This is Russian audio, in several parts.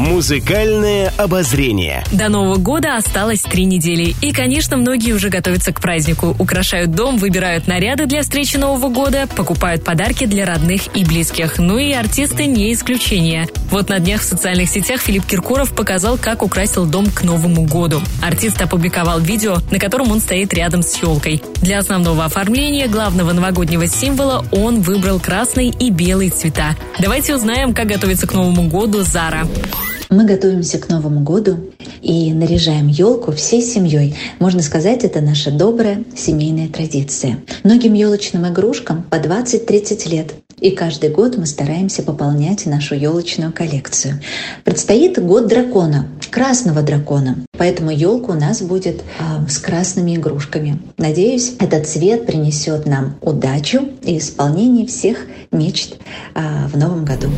Музыкальное обозрение. До Нового года осталось три недели. И, конечно, многие уже готовятся к празднику. Украшают дом, выбирают наряды для встречи Нового года, покупают подарки для родных и близких. Ну и артисты не исключение. Вот на днях в социальных сетях Филипп Киркоров показал, как украсил дом к Новому году. Артист опубликовал видео, на котором он стоит рядом с елкой. Для основного оформления главного новогоднего символа он выбрал красный и белый цвета. Давайте узнаем, как готовится к Новому году Зара. Мы готовимся к Новому году и наряжаем елку всей семьей. Можно сказать, это наша добрая семейная традиция. Многим елочным игрушкам по 20-30 лет. И каждый год мы стараемся пополнять нашу елочную коллекцию. Предстоит год дракона, красного дракона. Поэтому елка у нас будет э, с красными игрушками. Надеюсь, этот цвет принесет нам удачу и исполнение всех мечт э, в новом году.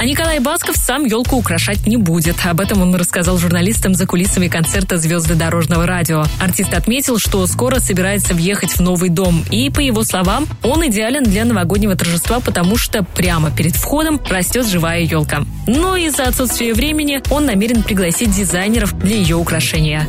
А Николай Басков сам елку украшать не будет. Об этом он рассказал журналистам за кулисами концерта «Звезды дорожного радио». Артист отметил, что скоро собирается въехать в новый дом. И, по его словам, он идеален для новогоднего торжества, потому что прямо перед входом растет живая елка. Но из-за отсутствия времени он намерен пригласить дизайнеров для ее украшения.